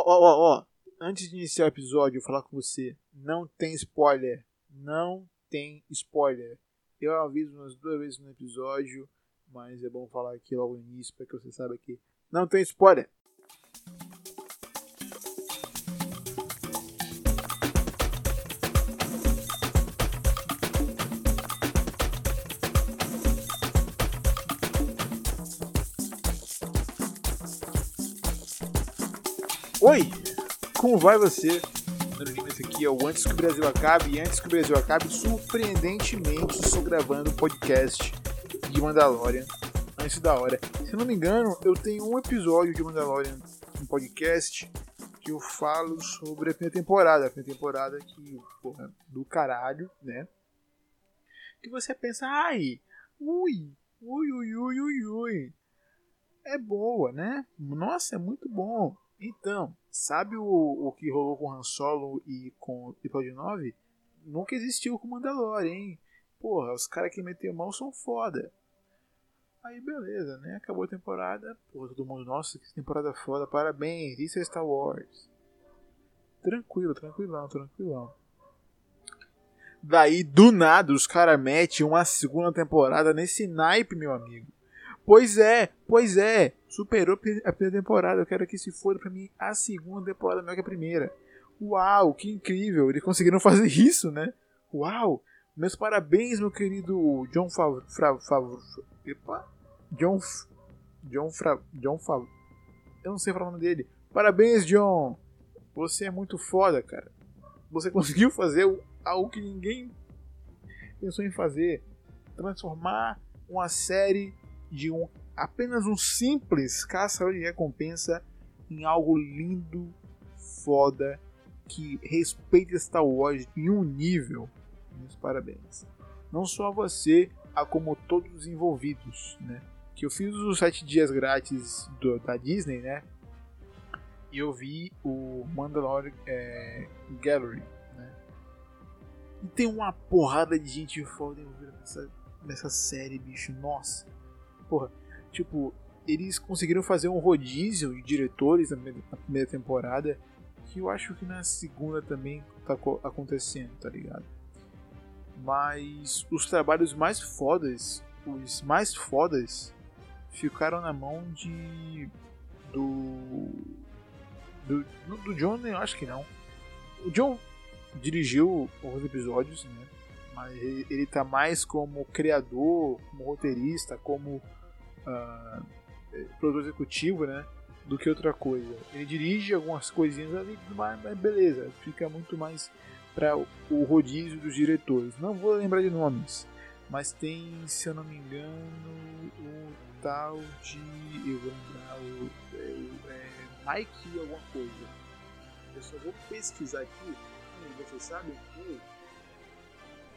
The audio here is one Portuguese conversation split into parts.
ó, ó, ó. Antes de iniciar o episódio, eu vou falar com você. Não tem spoiler. Não tem spoiler. Eu aviso umas duas vezes no episódio, mas é bom falar aqui logo no início para que você saiba que não tem spoiler. Oi! Como vai você? Esse aqui é o Antes que o Brasil Acabe. E antes que o Brasil acabe, surpreendentemente, estou gravando um podcast de Mandalorian antes da hora. Se não me engano, eu tenho um episódio de Mandalorian, um podcast, que eu falo sobre a primeira temporada. A primeira temporada que, porra, do caralho, né? Que você pensa, ai, ui, ui, ui, ui, ui, ui. É boa, né? Nossa, é muito bom. Então, sabe o, o que rolou com Han Solo e com episódio 9? Nunca existiu com Mandalorian, hein? Porra, os caras que meteram mão são foda. Aí beleza, né? Acabou a temporada. Pô, todo mundo, nossa, que temporada foda, parabéns, isso é Star Wars. Tranquilo, tranquilão, tranquilão. Daí, do nada, os caras metem uma segunda temporada nesse naipe, meu amigo. Pois é, pois é. Superou a primeira temporada. Eu quero que se for pra mim a segunda temporada melhor que a primeira. Uau, que incrível. Eles conseguiram fazer isso, né? Uau. Meus parabéns, meu querido John Favreau. Epa. John. John Fra, John Favreau. Eu não sei falar o nome dele. Parabéns, John. Você é muito foda, cara. Você conseguiu fazer algo que ninguém pensou em fazer. Transformar uma série de um apenas um simples caçador de recompensa em algo lindo, foda, que respeita Star Wars em um nível. Meus parabéns. Não só a você, a como todos os envolvidos, né? Que eu fiz os sete dias grátis do, da Disney, né? E eu vi o Mandalorian é, Gallery, né? E tem uma porrada de gente foda nessa, nessa série, bicho. Nossa porra, tipo, eles conseguiram fazer um rodízio de diretores na primeira temporada que eu acho que na segunda também tá acontecendo, tá ligado? Mas os trabalhos mais fodas, os mais fodas, ficaram na mão de. do. do, do John, eu acho que não. O John dirigiu alguns episódios, né? Mas ele, ele tá mais como criador, como roteirista, como uh, produtor executivo, né? Do que outra coisa. Ele dirige algumas coisinhas ali, mas, beleza, fica muito mais para o rodízio dos diretores. Não vou lembrar de nomes, mas tem, se eu não me engano, o tal de. Eu vou lembrar o. É, é, Mike alguma coisa. Eu só vou pesquisar aqui. Vocês sabem que.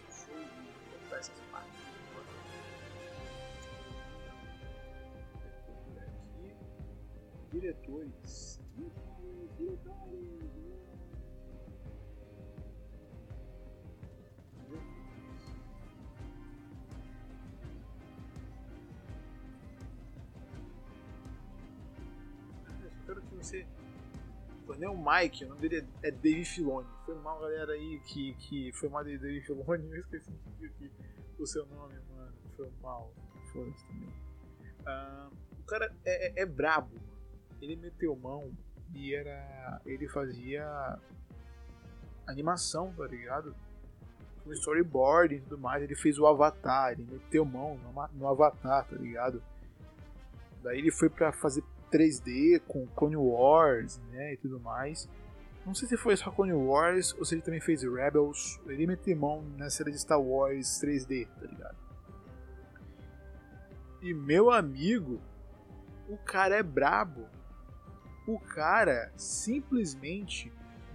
Deixa eu botar essas partes. Diretores. Diretores. Espero que você. Não é o Mike, o nome dele é Dave Filoni. Foi mal, galera aí, que, que foi mal de Dave Filoni. Eu esqueci aqui o seu nome, mano. Foi mal. Foda-se também. Uh, o cara é, é, é brabo ele meteu mão e era. Ele fazia animação, tá ligado? Com storyboard e tudo mais. Ele fez o Avatar, ele meteu mão no, no Avatar, tá ligado? Daí ele foi para fazer 3D com Clone Wars, né, e tudo mais. Não sei se foi só Clone Wars ou se ele também fez Rebels. Ele meteu mão na série de Star Wars 3D, tá ligado? E meu amigo, o cara é brabo o cara simplesmente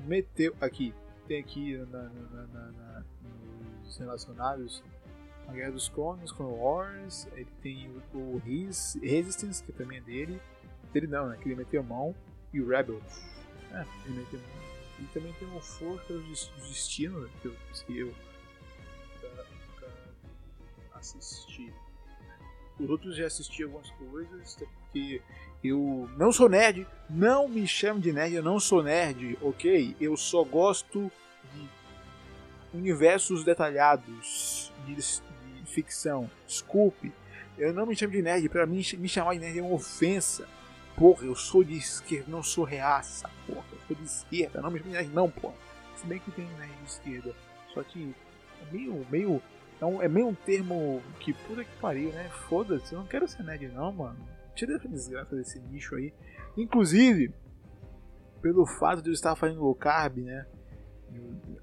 meteu. Aqui, tem aqui na, na, na, na nos relacionados a Guerra dos Clones, Clone Wars, ele tem o, o His, Resistance, que também é dele. Dele não, né? Que ele meteu mão. E o Rebels. É, ele meteu mão. E também tem o Força do Destino, que eu, que eu nunca, nunca assisti. Os outros já assisti algumas coisas, porque Eu não sou nerd, não me chame de nerd, eu não sou nerd, ok? Eu só gosto de universos detalhados, de, de ficção. Desculpe, eu não me chamo de nerd, pra mim me chamar de nerd é uma ofensa. Porra, eu sou de esquerda, não sou reaça, porra, eu sou de esquerda, não me chame de nerd não, porra. Se bem que tem nerd de esquerda, só que é meio, meio, é, um, é meio um termo que puta que pariu, né? Foda-se, eu não quero ser nerd não, mano. Tira essa desgraça desse nicho aí. Inclusive, pelo fato de eu estar fazendo low carb, né?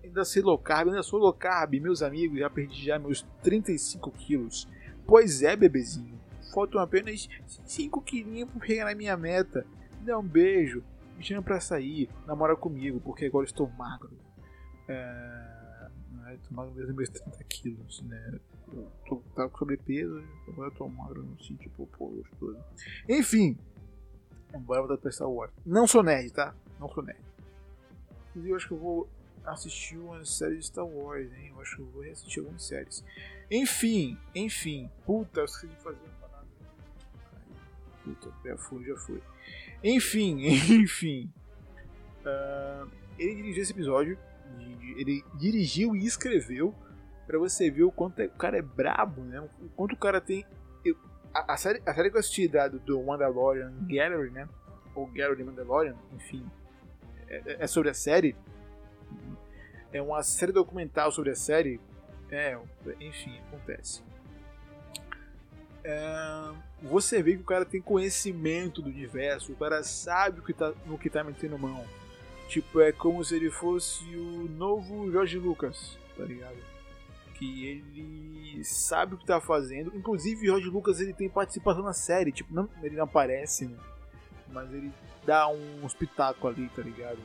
Ainda ser low carb, ainda sou low carb, meus amigos, já perdi já meus 35 quilos. Pois é, bebezinho. Faltam apenas 5 quilinhos para chegar na minha meta. Me dá um beijo, me chama pra sair, namora comigo, porque agora estou magro. É... Estou magro desde meus 30 quilos, né? Eu tava com sobrepeso, agora eu tô magro, não sinto, tipo, pô, gostoso. Enfim, bora voltar pra Star Wars. Não sou nerd, tá? Não sou nerd. Inclusive, eu acho que eu vou assistir uma série de Star Wars, hein? Eu acho que eu vou reassistir algumas séries. Enfim, enfim. Puta, eu esqueci de fazer uma parada. Puta, já foi, já foi. Enfim, enfim. Uh, ele dirigiu esse episódio. Ele dirigiu e escreveu para você ver o quanto é, o cara é brabo, né? O quanto o cara tem. Eu, a, a, série, a série que eu assisti da, do Mandalorian Gallery, né? Ou Gallery Mandalorian, enfim. É, é, sobre a série. É uma série documental sobre a série. É, enfim, acontece. É, você vê que o cara tem conhecimento do universo, o cara sabe o que tá, no que tá metendo mão. Tipo, é como se ele fosse o novo George Lucas, tá ligado? Que ele sabe o que tá fazendo. Inclusive, o George Lucas ele tem participação na série, tipo, não, ele não aparece, né? Mas ele dá um espetáculo ali, tá ligado?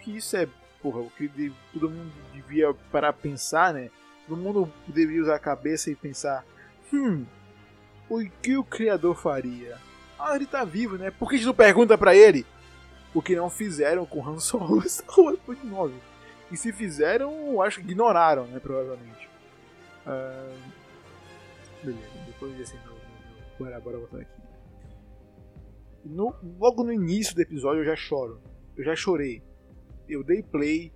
Que isso é, porra, o que todo mundo devia parar pensar, né? Todo mundo deveria usar a cabeça e pensar: hum, o que o criador faria? Ah, ele tá vivo, né? Por que a gente não pergunta pra ele? O que não fizeram com Han Solo Star Wars 9. E se fizeram, acho que ignoraram, né? Provavelmente. Uh, beleza, depois desse no, no, bora, bora aqui. No, logo no início do episódio eu já choro. Eu já chorei. Eu dei play,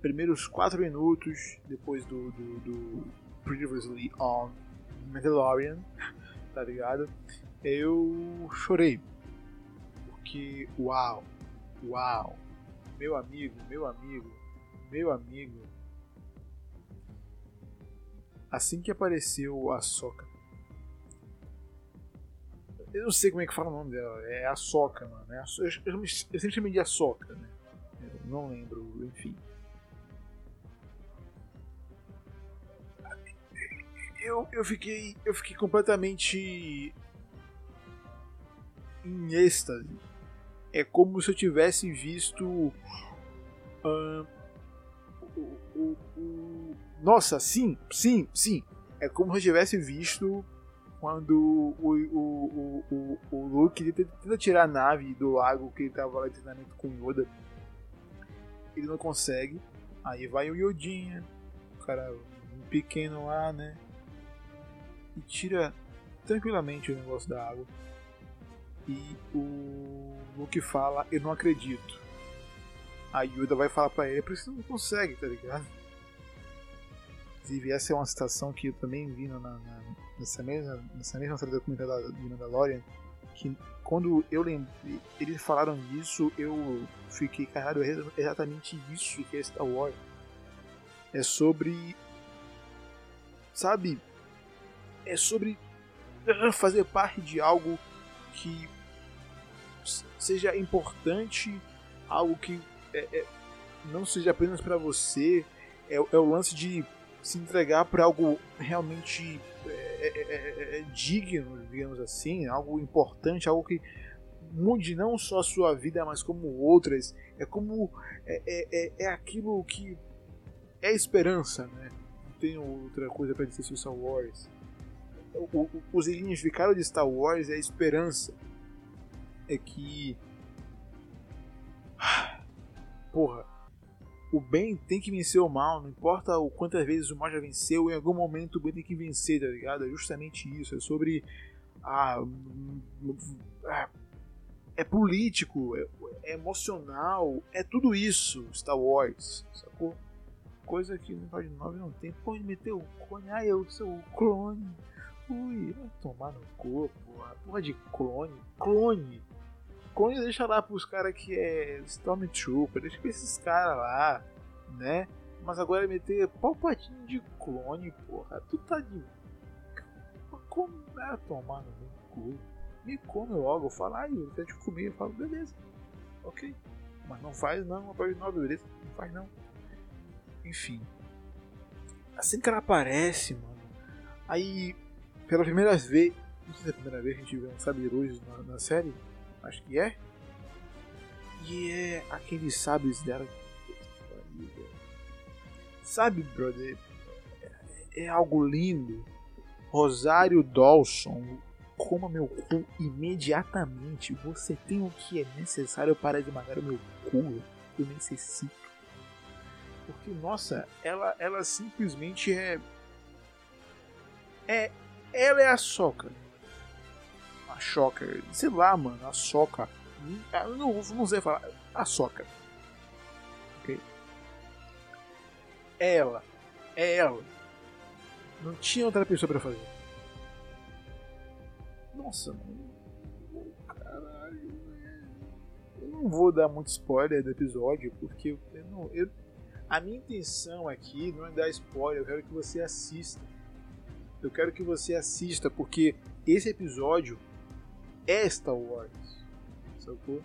primeiros 4 minutos depois do, do, do Previously on Mandalorian, tá ligado? Eu chorei. Porque, uau, uau, meu amigo, meu amigo, meu amigo, assim que apareceu a Soca. Eu não sei como é que fala o nome dela, é a Soca, mano. É a, eu, eu, eu, sempre chamei de a Soca, né? Eu não lembro, enfim. Eu, eu fiquei eu fiquei completamente em êxtase. É como se eu tivesse visto uh, nossa, sim, sim, sim. É como se eu tivesse visto quando o, o, o, o, Luke tenta tirar a nave do lago que ele tava lá de treinamento com o Yoda. Ele não consegue. Aí vai o Yodinha, o cara pequeno lá, né? E tira tranquilamente o negócio da água. E o Luke fala, eu não acredito. A Yoda vai falar pra ele, por isso não consegue, tá ligado? Inclusive, essa é uma citação que eu também vi na, na, nessa, mesma, nessa mesma série documental de Mandalorian. Que quando eu lembrei, eles falaram disso, eu fiquei, caralho, é exatamente isso que é Star Wars. É sobre. Sabe? É sobre fazer parte de algo que seja importante, algo que é, é, não seja apenas para você. É, é o lance de se entregar para algo realmente é é, é, é, é, digno, digamos assim, algo importante, algo que mude não só a sua vida, mas como outras. É como é, é, aquilo que é esperança, né? Não tenho outra coisa para dizer sobre Star Wars. O, o, o significado de Star Wars é a esperança. É que. Porra, o bem tem que vencer o mal, não importa o quantas vezes o mal já venceu, em algum momento o bem tem que vencer, tá ligado? É justamente isso, é sobre a, a é político, é, é, emocional, é tudo isso, Star Wars, sacou? Coisa que no episódio 9 não tem. Pode meter o clone, ah, eu sou o clone. Ui, vai tomar no corpo, a porra de clone. Clone! Clone deixa lá pros caras que é Stormtrooper, deixa pra esses caras lá, né? Mas agora meter palpatinho de clone, porra. Tu tá de. Como é tomar no cu? Me come logo. Fala, ai, eu quero te comer. Eu falo, beleza. Ok. Mas não faz não, parte nova, beleza? Não faz não. Enfim. Assim que ela aparece, mano. Aí, pela primeira vez. Não sei se é a primeira vez que a gente vê um Sabirus na, na série. Acho que é. E é aqueles sábios dela Sabe, brother? É, é algo lindo. Rosário Dawson, coma meu cu imediatamente. Você tem o que é necessário para esmagar o meu cu. Eu necessito. Porque, nossa, ela, ela simplesmente é. É. Ela é a soca. A choca. Sei lá, mano, a soca. Eu não, não sei falar. A soca. Ok? É ela. É ela. Não tinha outra pessoa para fazer. Nossa, mano. Caralho. Eu não vou dar muito spoiler do episódio, porque eu não. Eu, a minha intenção aqui não é dar spoiler, eu quero que você assista. Eu quero que você assista, porque esse episódio é Star Wars. Sacou?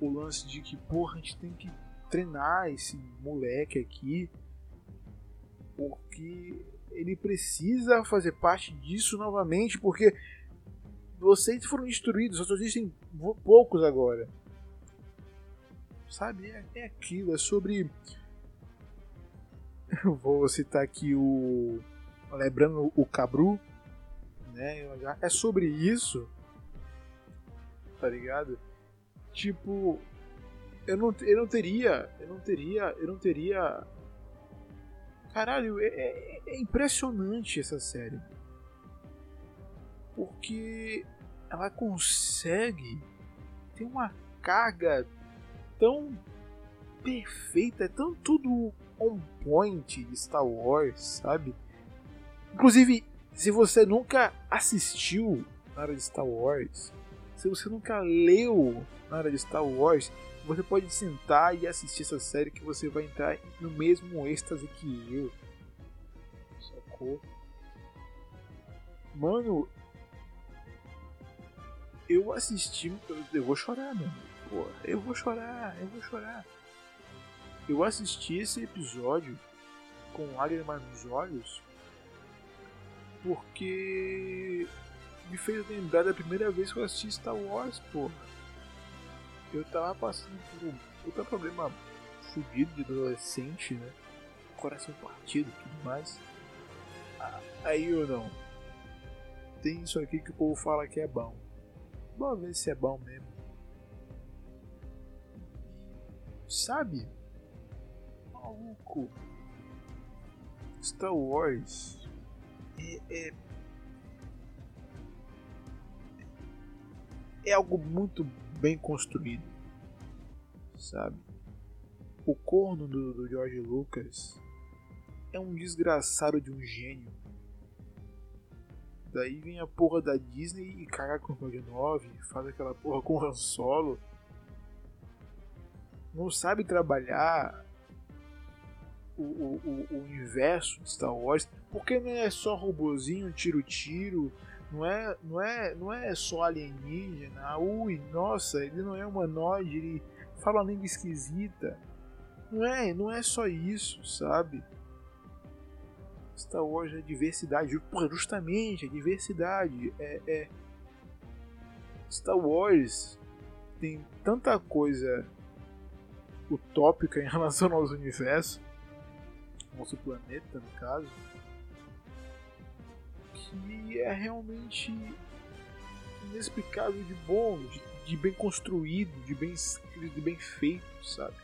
O lance de que, porra, a gente tem que treinar esse moleque aqui porque ele precisa fazer parte disso novamente, porque vocês foram destruídos, só existem poucos agora. Sabe? É, é aquilo, é sobre. Eu vou citar aqui o. Lembrando o Cabru, né? É sobre isso, tá ligado? Tipo, eu não, eu não teria, eu não teria, eu não teria Caralho, é, é, é impressionante essa série. Porque ela consegue ter uma carga tão perfeita, é tão tudo on point de Star Wars, sabe? Inclusive, se você nunca assistiu na área de Star Wars, se você nunca leu na área de Star Wars, você pode sentar e assistir essa série que você vai entrar no mesmo êxtase que eu. Sacou? Mano, eu assisti. Eu vou chorar, mano. Pô, eu vou chorar, eu vou chorar. Eu assisti esse episódio com lágrimas nos olhos porque me fez lembrar da primeira vez que eu assisti Star Wars, porra eu tava passando por um puta problema fudido de adolescente, né? Coração partido e tudo mais. Ah, aí eu não. Tem isso aqui que o povo fala que é bom. Vamos ver se é bom mesmo. Sabe? Maluco. Star Wars é, é, é algo muito bem construído, sabe? O corno do, do George Lucas é um desgraçado de um gênio. Daí vem a porra da Disney e caga com o 9, faz aquela porra com o Han Solo. Não sabe trabalhar o, o, o, universo de Star Wars, porque não é só robozinho, tiro-tiro, não é, não é, não é só alienígena. Ui, nossa, ele não é humanoide, ele fala uma língua esquisita. Não é, não é só isso, sabe? Star Wars é diversidade, justamente, é diversidade. É, é... Star Wars tem tanta coisa utópica em relação aos universos, nosso planeta no caso que é realmente inexplicável de bom, de, de bem construído, de bem escrito, de bem feito, sabe?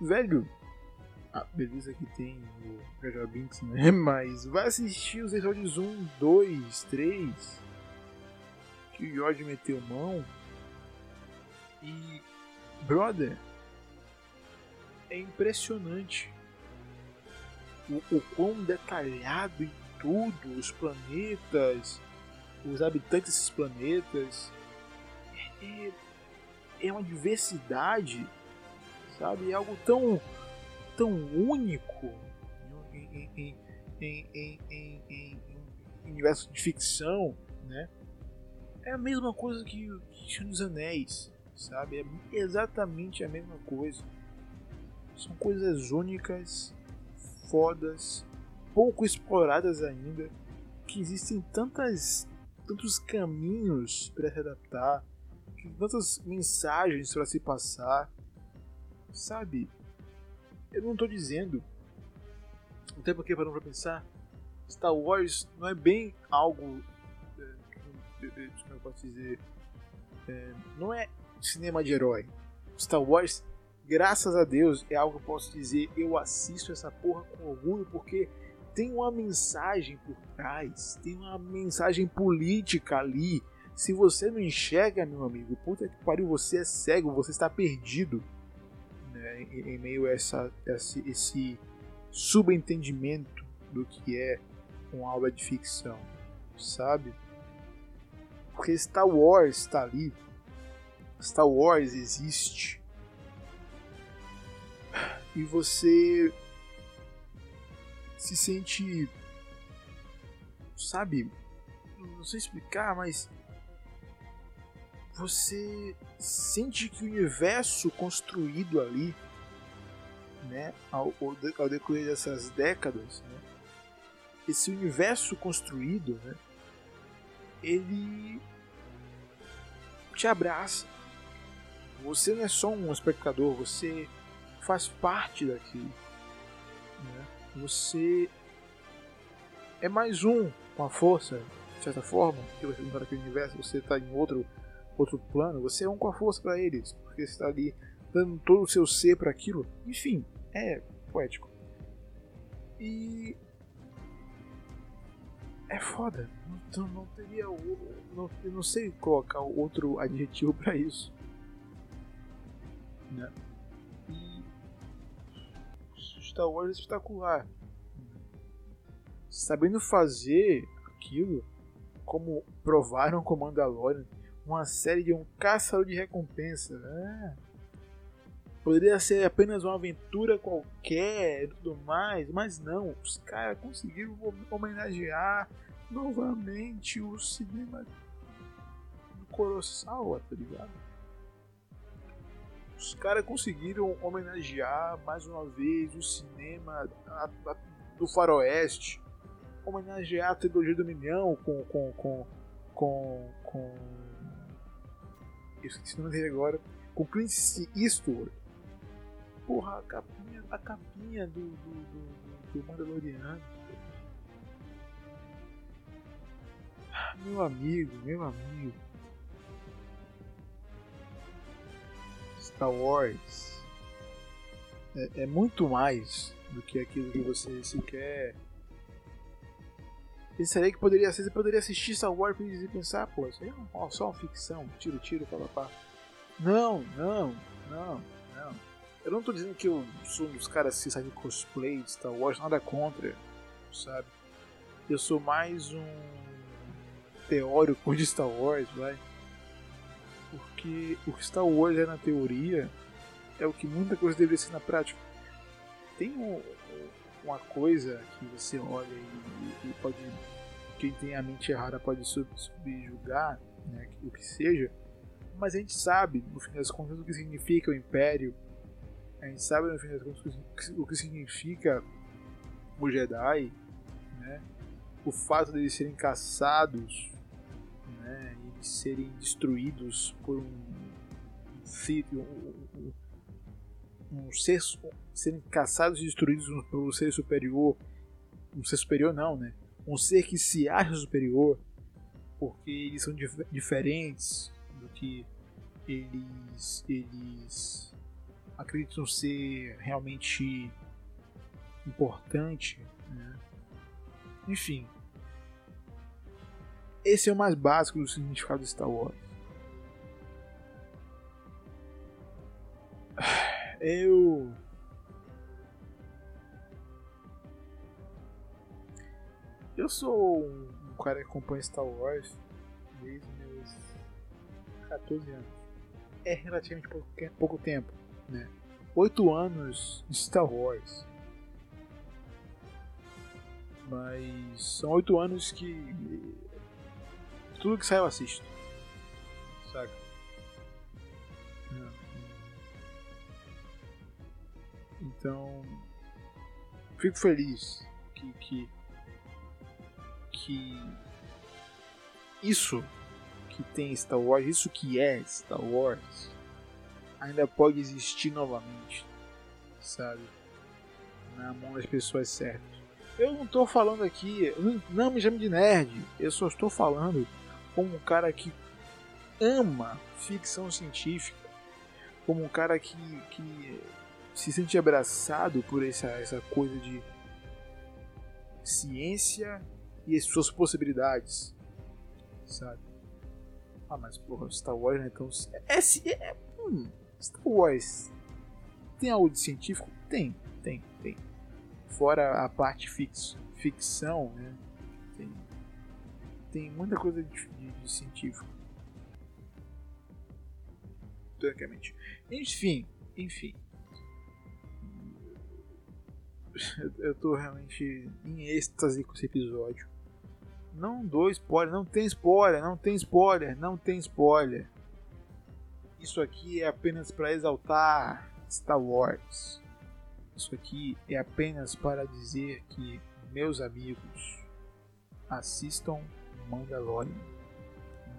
Velho, ah, beleza que tem o Jar Binks, né? Mas vai assistir os episódios 1, 2, 3. que o George meteu mão. E, brother, é impressionante o, o quão detalhado em tudo, os planetas, os habitantes desses planetas. É, é uma diversidade, sabe? É algo tão, tão único em, em, em, em, em universo de ficção, né? É a mesma coisa que o Senhor dos Anéis, sabe? É exatamente a mesma coisa. São coisas únicas, fodas, pouco exploradas ainda, que existem tantas, tantos caminhos para se adaptar, tantas mensagens para se passar, sabe? Eu não estou dizendo, até porque parando para pensar, Star Wars não é bem algo, é, como eu posso dizer, é, não é cinema de herói. Star Wars graças a Deus, é algo que eu posso dizer, eu assisto essa porra com orgulho porque tem uma mensagem por trás, tem uma mensagem política ali. Se você não enxerga, meu amigo, puta que pariu, você é cego, você está perdido né, em, meio a essa, esse, esse subentendimento do que é uma obra de ficção, sabe? Porque Star Wars está ali, Star Wars existe e você se sente, sabe, não sei explicar, mas você sente que o universo construído ali, né, ao, ao decorrer dessas décadas, né, esse universo construído, né, ele te abraça. Você não é só um espectador, você faz parte daquilo. Né? Você é mais um com a força, de certa forma, que você está naquele universo, você está em outro, outro plano, você é um com a força para eles, porque você está ali dando todo o seu ser para aquilo. Enfim, é poético. E. É foda. Não, não teria. Não, eu não sei colocar outro adjetivo para isso. Né? Star Wars espetacular. Sabendo fazer aquilo, como provaram com Mandalorian, uma série de um caçador de recompensa. Né? Poderia ser apenas uma aventura qualquer e tudo mais, mas não, os caras conseguiram homenagear novamente o cinema do Kurosawa, tá ligado? Os caras conseguiram homenagear mais uma vez o cinema a, a, do faroeste, homenagear a trilogia do Milhão com. com. com. com. com eu esqueci o nome dele agora. Com Clint Eastwood. Porra, a capinha, a capinha do, do, do, do Mandaloriano. Meu amigo, meu amigo. Star Wars é, é, muito mais do que aquilo que você sequer pensaria que poderia ser. Você poderia assistir Star Wars e pensar, pô, isso aí é só uma ficção, tiro, tiro, pá. Não, não, não, não. Eu não tô dizendo que eu sou um dos caras que sai de cosplay de Star Wars, nada contra, sabe? Eu sou mais um teórico de Star Wars, vai porque o que Star Wars é na teoria é o que muita coisa deveria ser na prática. Tem um, uma coisa que você olha e, e, pode. Quem tem a mente errada pode subjugar né, o que seja, mas a gente sabe, no fim das contas, o que significa o Império, a gente sabe, no fim das contas, o que significa o Jedi, né? o fato de eles serem caçados né? serem destruídos por um, um, um, um ser serem caçados e destruídos por um ser superior um ser superior não né um ser que se acha superior porque eles são dif diferentes do que eles eles acreditam ser realmente importante né? enfim Esse é o mais básico do significado de Star Wars. Eu. Eu sou um, cara que acompanha Star Wars desde meus 14 anos. É relativamente pouco tempo, né? 8 anos de Star Wars. Mas são 8 anos que. Tudo que sai eu assisto. Saca? Então, fico feliz que, que, que isso que tem Star Wars, isso que é Star Wars, ainda pode existir novamente, sabe? Na mão das pessoas certas. Eu não estou falando aqui, não me chame de nerd, eu só estou falando como um cara que ama ficção científica, como um cara que, que se sente abraçado por essa, essa coisa de ciência e as suas possibilidades, sabe? Ah, mas porra, Star Wars né? Então é, é, é hum, Star Wars tem algo de científico? Tem, tem, tem. Fora a parte fix, ficção, né? Tem, muita coisa de, de, de científico. Teoricamente. Enfim, enfim eu tô realmente em êxtase com esse episódio. Não dou spoiler, não tem spoiler, não tem spoiler, não tem spoiler. Isso aqui é apenas para exaltar Star Wars. Isso aqui é apenas para dizer que, meus amigos, assistam Mandalorian.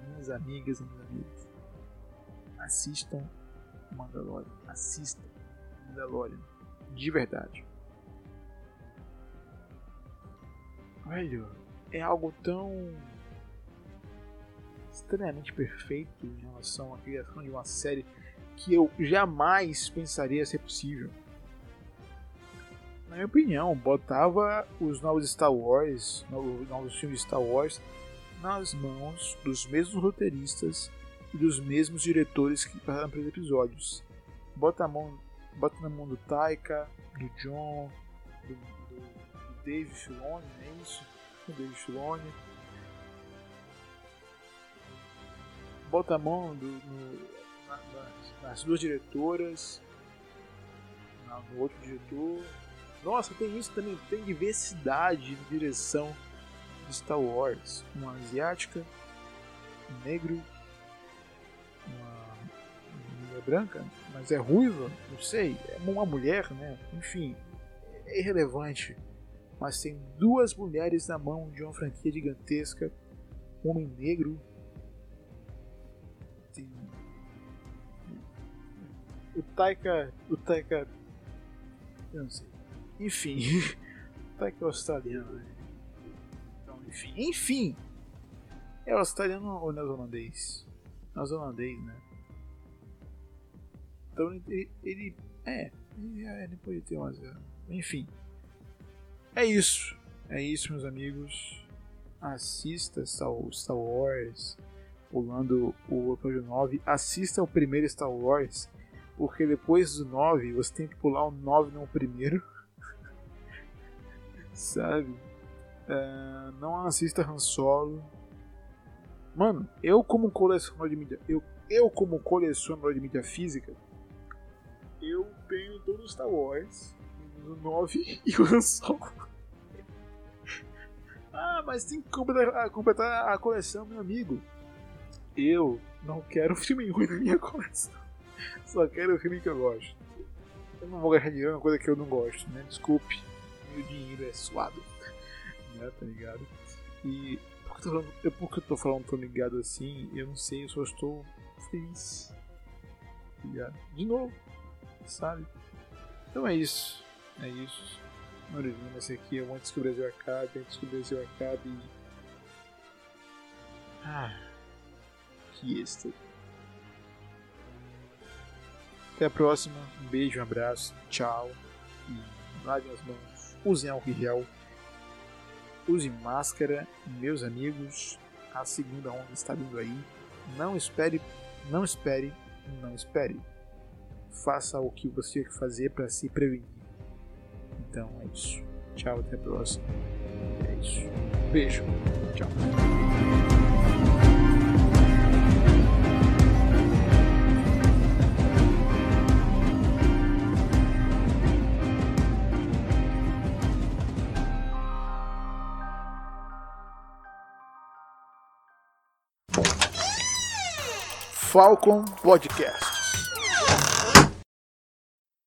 Minhas amigas e meus amigos, assistam Mandalorian. Assistam Mandalorian. De verdade. velho, é algo tão estranhamente perfeito em relação à criação de uma série que eu jamais pensaria ser possível. Na minha opinião, botava os novos Star Wars, novos, novos filmes Star Wars, nas mãos dos mesmos roteiristas e dos mesmos diretores que passaram pelos episódios. Bota, a mão, bota na mão do Taika, do John, do, Dave Filoni, não é isso? O Dave Filoni. Bota a mão do, no, na, nas, duas diretoras, no outro diretor. Nossa, tem isso também, tem diversidade de direção de Star Wars. Uma asiática, um negro, uma mulher branca, mas é ruiva, não sei, é uma mulher, né? Enfim, é irrelevante mas tem duas mulheres na mão de uma franquia gigantesca, um homem negro. Tem... O Taika. O Taika. Eu não sei. Enfim. o Taika é australiano, né? Enfim. Enfim! É australiano ou neozelandês? Neozelandês, né? Então ele. ele é, ele, ele pode ter umas. Enfim. É isso. É isso, meus amigos. Assista Star Wars. Pulando o episódio 9. Assista o primeiro Star Wars. Porque depois do 9 você tem que pular o 9 não o primeiro. Sabe? Uh, não assista Han Solo. Mano, eu como colecionador de mídia. Eu, eu como colecionador de mídia física. Eu tenho todos os Star Wars no 9 e o Han Solo. ah, mas tem que completar, completar a coleção, meu amigo. Eu não quero filme ruim na minha coleção. Só quero o filme que eu gosto. Eu não vou gastar dinheiro uma coisa que eu não gosto, né? Desculpe. Meu dinheiro é suado. Né? Tá ligado? E por que, eu tô falando, por que eu tô falando tão ligado assim? Eu não sei, eu só estou feliz. Tá? De novo, sabe? Então é isso. É isso. Maravilha, esse aqui é antes que o Brasil acabe, antes que o Brasil acabe. Ah, que extra. Até a próxima. Um beijo, um abraço, tchau. E lavem as mãos. Usem álcool gel. Usem máscara, meus amigos. A segunda onda está vindo aí. Não espere, não espere, não espere. Faça o que você tem que fazer para se prevenir. Então é isso. Tchau, até a próxima. É isso. Beijo. Tchau. Falcon Podcast.